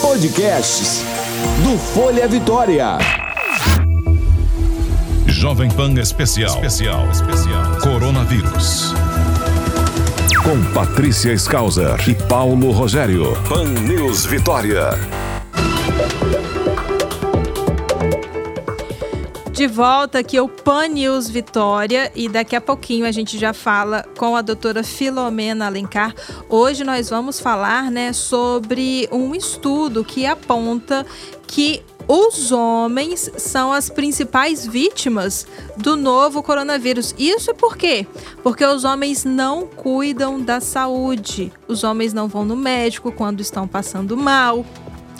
Podcasts do Folha Vitória. Jovem Pan Especial. Especial. Especial. Coronavírus. Com Patrícia Skauser e Paulo Rogério. Pan News Vitória. De volta aqui o Pan News Vitória e daqui a pouquinho a gente já fala com a doutora Filomena Alencar. Hoje nós vamos falar né, sobre um estudo que aponta que os homens são as principais vítimas do novo coronavírus. Isso por quê? Porque os homens não cuidam da saúde. Os homens não vão no médico quando estão passando mal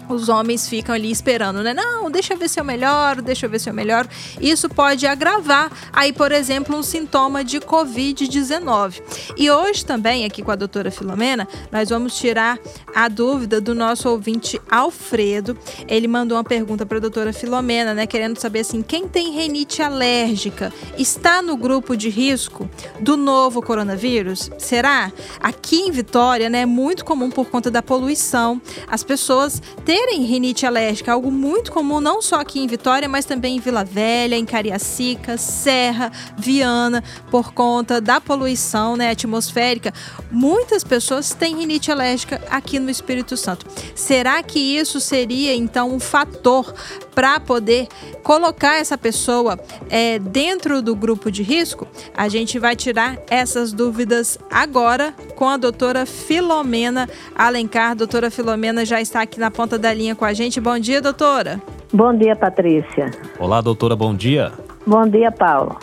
os homens ficam ali esperando, né? Não, deixa eu ver se eu melhoro, deixa eu ver se eu melhoro. Isso pode agravar aí, por exemplo, um sintoma de Covid-19. E hoje também, aqui com a doutora Filomena, nós vamos tirar a dúvida do nosso ouvinte Alfredo. Ele mandou uma pergunta para a doutora Filomena, né? Querendo saber assim: quem tem renite alérgica está no grupo de risco do novo coronavírus? Será? Aqui em Vitória, né? É muito comum por conta da poluição. As pessoas têm terem rinite alérgica, algo muito comum não só aqui em Vitória, mas também em Vila Velha, em Cariacica, Serra, Viana, por conta da poluição né, atmosférica. Muitas pessoas têm rinite alérgica aqui no Espírito Santo. Será que isso seria então um fator para poder colocar essa pessoa é, dentro do grupo de risco? A gente vai tirar essas dúvidas agora com a doutora Filomena Alencar. Doutora Filomena já está aqui na ponta da linha com a gente. Bom dia, doutora. Bom dia, Patrícia. Olá, doutora, bom dia. Bom dia, Paulo.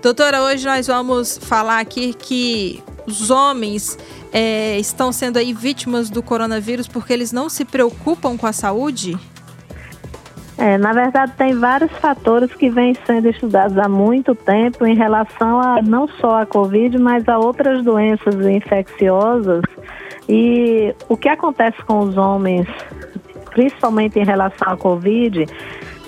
Doutora, hoje nós vamos falar aqui que os homens é, estão sendo aí vítimas do coronavírus porque eles não se preocupam com a saúde? É, na verdade, tem vários fatores que vêm sendo estudados há muito tempo em relação a não só a Covid, mas a outras doenças infecciosas. E o que acontece com os homens, principalmente em relação à Covid,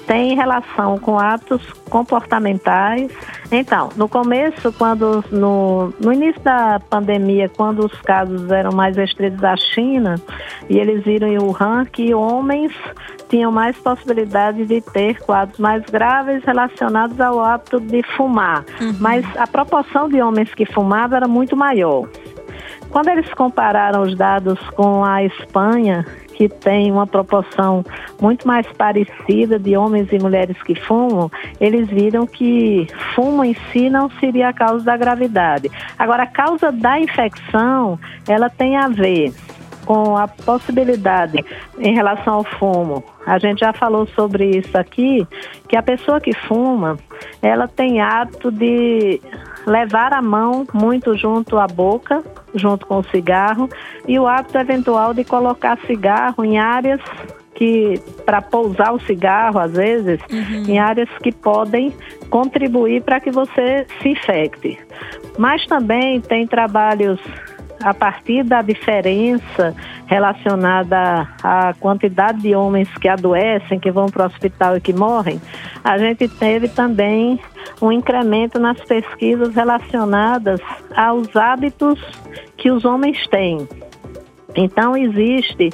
tem relação com atos comportamentais. Então, no começo, quando no, no início da pandemia, quando os casos eram mais restritos à China, e eles viram em Wuhan que homens tinham mais possibilidade de ter quadros mais graves relacionados ao hábito de fumar. Uhum. Mas a proporção de homens que fumavam era muito maior. Quando eles compararam os dados com a Espanha, que tem uma proporção muito mais parecida de homens e mulheres que fumam, eles viram que fumo em si não seria a causa da gravidade. Agora, a causa da infecção, ela tem a ver com a possibilidade em relação ao fumo. A gente já falou sobre isso aqui, que a pessoa que fuma, ela tem hábito de levar a mão muito junto à boca, junto com o cigarro, e o hábito eventual de colocar cigarro em áreas que para pousar o cigarro às vezes uhum. em áreas que podem contribuir para que você se infecte. Mas também tem trabalhos a partir da diferença relacionada à quantidade de homens que adoecem, que vão para o hospital e que morrem, a gente teve também um incremento nas pesquisas relacionadas aos hábitos que os homens têm. Então, existe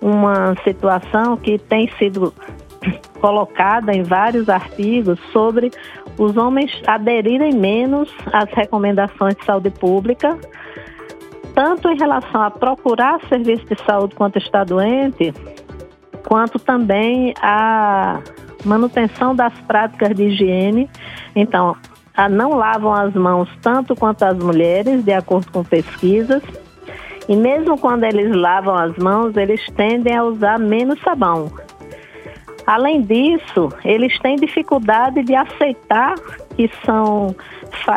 uma situação que tem sido colocada em vários artigos sobre os homens aderirem menos às recomendações de saúde pública, tanto em relação a procurar serviço de saúde quando está doente, quanto também a manutenção das práticas de higiene. Então, não lavam as mãos tanto quanto as mulheres, de acordo com pesquisas. E mesmo quando eles lavam as mãos, eles tendem a usar menos sabão. Além disso, eles têm dificuldade de aceitar que são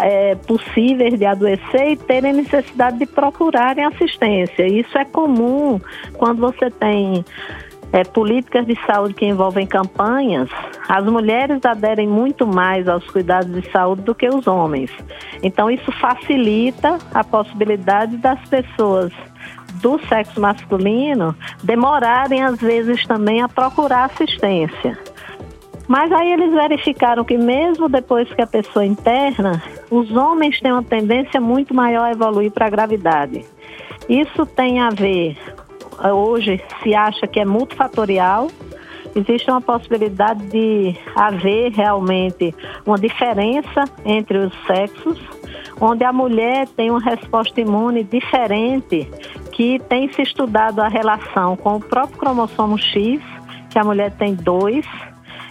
é, possíveis de adoecer e terem necessidade de procurarem assistência. Isso é comum quando você tem é, políticas de saúde que envolvem campanhas, as mulheres aderem muito mais aos cuidados de saúde do que os homens. Então, isso facilita a possibilidade das pessoas do sexo masculino demorarem, às vezes, também a procurar assistência. Mas aí eles verificaram que mesmo depois que a pessoa interna, os homens têm uma tendência muito maior a evoluir para a gravidade. Isso tem a ver hoje se acha que é multifatorial. Existe uma possibilidade de haver realmente uma diferença entre os sexos, onde a mulher tem uma resposta imune diferente, que tem se estudado a relação com o próprio cromossomo X, que a mulher tem dois,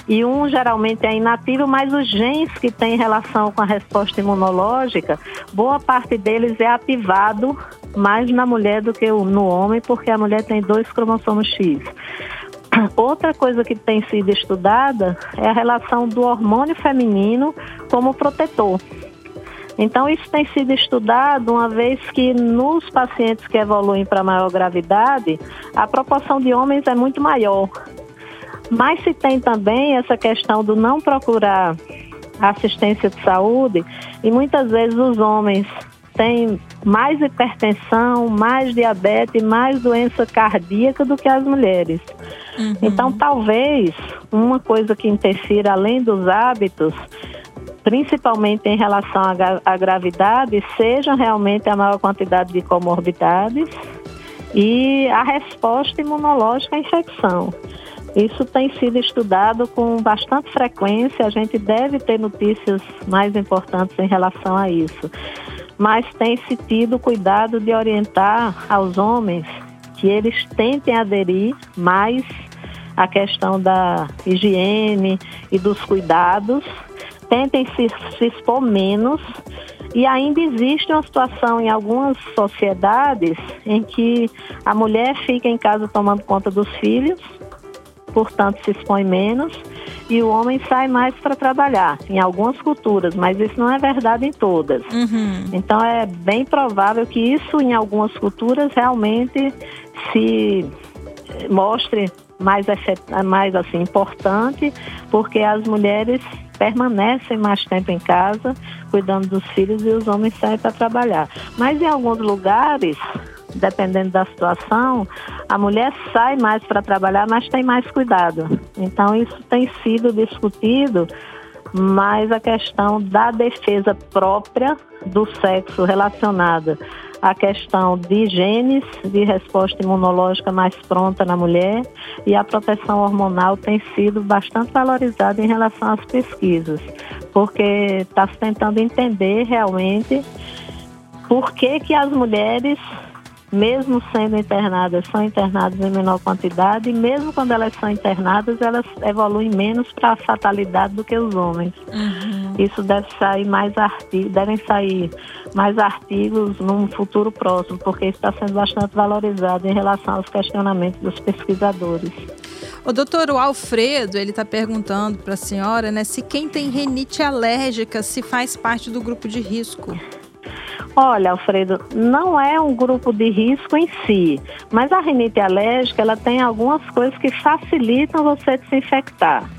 e um geralmente é inativo, mas os genes que têm relação com a resposta imunológica, boa parte deles é ativado mais na mulher do que no homem, porque a mulher tem dois cromossomos X. Outra coisa que tem sido estudada é a relação do hormônio feminino como protetor. Então, isso tem sido estudado uma vez que nos pacientes que evoluem para maior gravidade, a proporção de homens é muito maior. Mas se tem também essa questão do não procurar assistência de saúde, e muitas vezes os homens têm mais hipertensão, mais diabetes, mais doença cardíaca do que as mulheres. Uhum. Então, talvez uma coisa que interfira além dos hábitos, principalmente em relação à gravidade, seja realmente a maior quantidade de comorbidades e a resposta imunológica à infecção. Isso tem sido estudado com bastante frequência, a gente deve ter notícias mais importantes em relação a isso. Mas tem-se tido cuidado de orientar aos homens que eles tentem aderir mais à questão da higiene e dos cuidados, tentem se, se expor menos. E ainda existe uma situação em algumas sociedades em que a mulher fica em casa tomando conta dos filhos portanto se expõe menos e o homem sai mais para trabalhar, em algumas culturas, mas isso não é verdade em todas. Uhum. Então é bem provável que isso em algumas culturas realmente se mostre mais, mais assim, importante, porque as mulheres permanecem mais tempo em casa, cuidando dos filhos e os homens saem para trabalhar. Mas em alguns lugares, dependendo da situação, a mulher sai mais para trabalhar, mas tem mais cuidado. Então, isso tem sido discutido, mas a questão da defesa própria do sexo relacionada à questão de genes, de resposta imunológica mais pronta na mulher e a proteção hormonal tem sido bastante valorizada em relação às pesquisas, porque está se tentando entender realmente por que, que as mulheres mesmo sendo internadas, são internadas em menor quantidade, e mesmo quando elas são internadas, elas evoluem menos para a fatalidade do que os homens. Uhum. Isso deve sair mais artigos, devem sair mais artigos num futuro próximo, porque isso está sendo bastante valorizado em relação aos questionamentos dos pesquisadores. O doutor Alfredo, ele está perguntando para a senhora, né, se quem tem renite alérgica se faz parte do grupo de risco. Olha, Alfredo, não é um grupo de risco em si, mas a rinite alérgica ela tem algumas coisas que facilitam você de se infectar.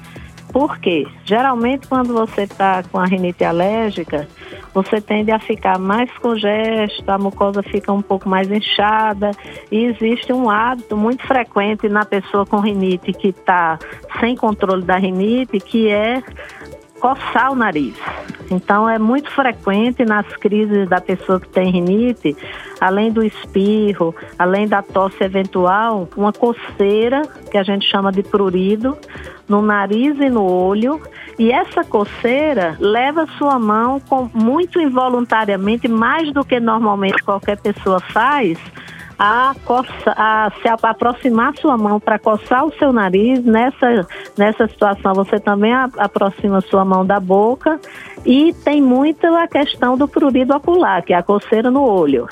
Por quê? Geralmente, quando você está com a rinite alérgica, você tende a ficar mais congesto, a mucosa fica um pouco mais inchada e existe um hábito muito frequente na pessoa com rinite que está sem controle da rinite, que é coçar o nariz. Então é muito frequente nas crises da pessoa que tem rinite, além do espirro, além da tosse eventual, uma coceira, que a gente chama de prurido, no nariz e no olho. E essa coceira leva sua mão com muito involuntariamente, mais do que normalmente qualquer pessoa faz, a, coça, a se aproximar sua mão para coçar o seu nariz. Nessa, nessa situação, você também a, aproxima sua mão da boca. E tem muito a questão do prurido ocular, que é a coceira no olho.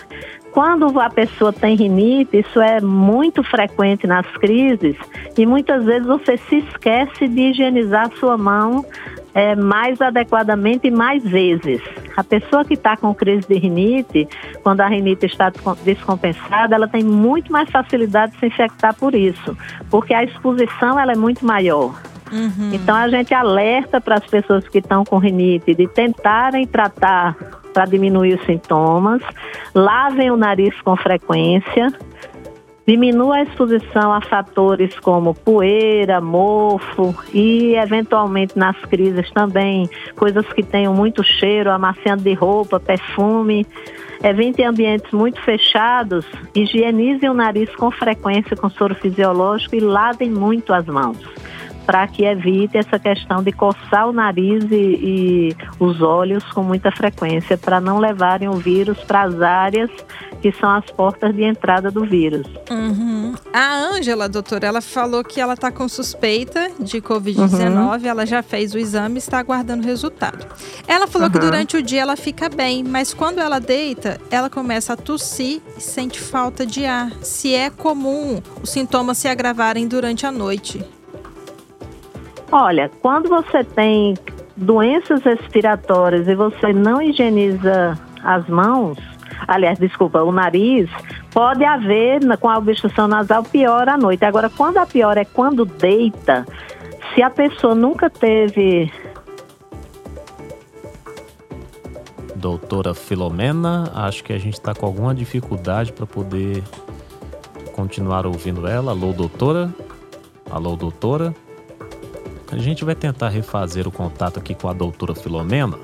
Quando a pessoa tem rinite, isso é muito frequente nas crises e muitas vezes você se esquece de higienizar sua mão é, mais adequadamente e mais vezes. A pessoa que está com crise de rinite, quando a rinite está descompensada, ela tem muito mais facilidade de se infectar por isso, porque a exposição ela é muito maior. Uhum. Então a gente alerta para as pessoas que estão com rinite de tentarem tratar para diminuir os sintomas, lavem o nariz com frequência, diminua a exposição a fatores como poeira, mofo e, eventualmente, nas crises também, coisas que tenham muito cheiro, amaciante de roupa, perfume. evite ambientes muito fechados, higienizem o nariz com frequência com soro fisiológico e lavem muito as mãos para que evite essa questão de coçar o nariz e, e os olhos com muita frequência, para não levarem o vírus para as áreas que são as portas de entrada do vírus. Uhum. A Ângela, doutora, ela falou que ela está com suspeita de Covid-19, uhum. ela já fez o exame e está aguardando o resultado. Ela falou uhum. que durante o dia ela fica bem, mas quando ela deita, ela começa a tossir e sente falta de ar. Se é comum os sintomas se agravarem durante a noite. Olha, quando você tem doenças respiratórias e você não higieniza as mãos, aliás, desculpa, o nariz, pode haver com a obstrução nasal pior à noite. Agora, quando a pior é quando deita, se a pessoa nunca teve. Doutora Filomena, acho que a gente está com alguma dificuldade para poder continuar ouvindo ela. Alô, doutora? Alô, doutora? A gente vai tentar refazer o contato aqui com a doutora Filomena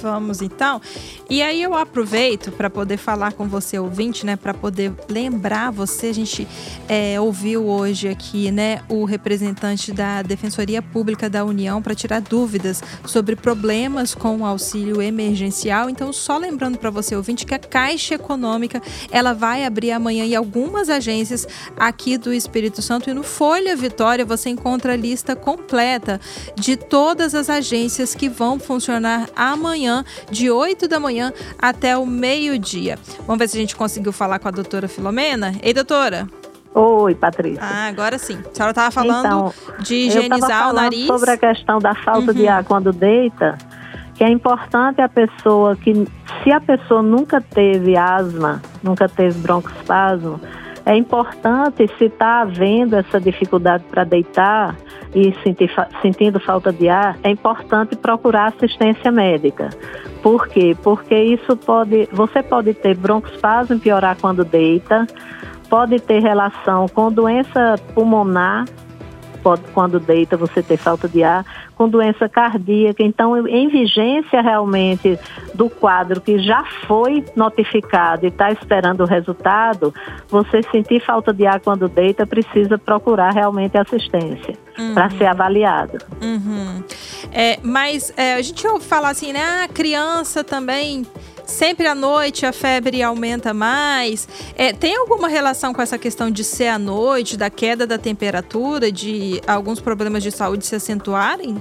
Vamos então. E aí eu aproveito para poder falar com você, ouvinte, né? Para poder lembrar você. A gente é, ouviu hoje aqui, né? O representante da Defensoria Pública da União para tirar dúvidas sobre problemas com o auxílio emergencial. Então, só lembrando para você, ouvinte, que a Caixa Econômica ela vai abrir amanhã em algumas agências aqui do Espírito Santo e no Folha Vitória você encontra a lista completa de todas as agências que vão funcionar amanhã de 8 da manhã até o meio-dia. Vamos ver se a gente conseguiu falar com a doutora Filomena. Ei, doutora. Oi, Patrícia. Ah, agora sim. A senhora estava falando então, de higienizar o nariz. Sobre a questão da falta uhum. de ar quando deita, que é importante a pessoa que, se a pessoa nunca teve asma, nunca teve broncoespasmo, é importante se está havendo essa dificuldade para deitar, e sentir, sentindo falta de ar, é importante procurar assistência médica. Por quê? Porque isso pode, você pode ter broncoespasmo piorar quando deita, pode ter relação com doença pulmonar, pode, quando deita você ter falta de ar, com doença cardíaca. Então, em vigência realmente do quadro que já foi notificado e está esperando o resultado, você sentir falta de ar quando deita, precisa procurar realmente assistência uhum. para ser avaliado. Uhum. É, mas é, a gente ouve falar assim, né? A ah, criança também sempre à noite a febre aumenta mais. É, tem alguma relação com essa questão de ser à noite, da queda da temperatura, de alguns problemas de saúde se acentuarem?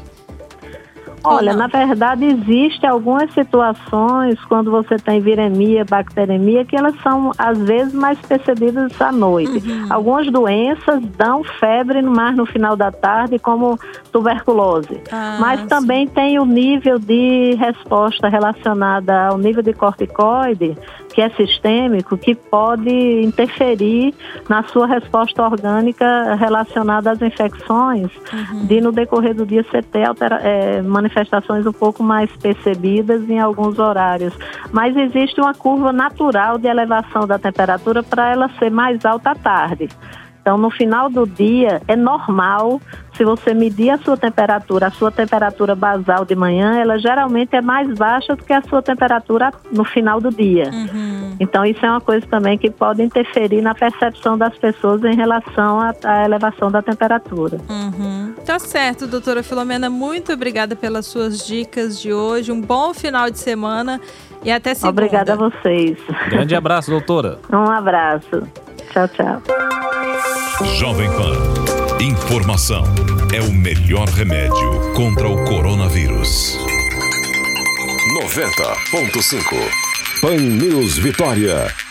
Olha, na verdade, existe algumas situações quando você tem viremia, bacteremia, que elas são às vezes mais percebidas à noite. Uhum. Algumas doenças dão febre mais no final da tarde, como tuberculose. Ah, Mas sim. também tem o nível de resposta relacionada ao nível de corticoide, que é sistêmico, que pode interferir na sua resposta orgânica relacionada às infecções, uhum. de no decorrer do dia você ter altera, é, manifestações um pouco mais percebidas em alguns horários. Mas existe uma curva natural de elevação da temperatura para ela ser mais alta à tarde. Então, no final do dia, é normal, se você medir a sua temperatura, a sua temperatura basal de manhã, ela geralmente é mais baixa do que a sua temperatura no final do dia. Uhum. Então, isso é uma coisa também que pode interferir na percepção das pessoas em relação à, à elevação da temperatura. Uhum. Tá certo, doutora Filomena. Muito obrigada pelas suas dicas de hoje. Um bom final de semana e até segunda. Obrigada a vocês. Grande abraço, doutora. Um abraço. Tchau, tchau. Jovem Pan. Informação é o melhor remédio contra o coronavírus. 90.5 Pan News Vitória.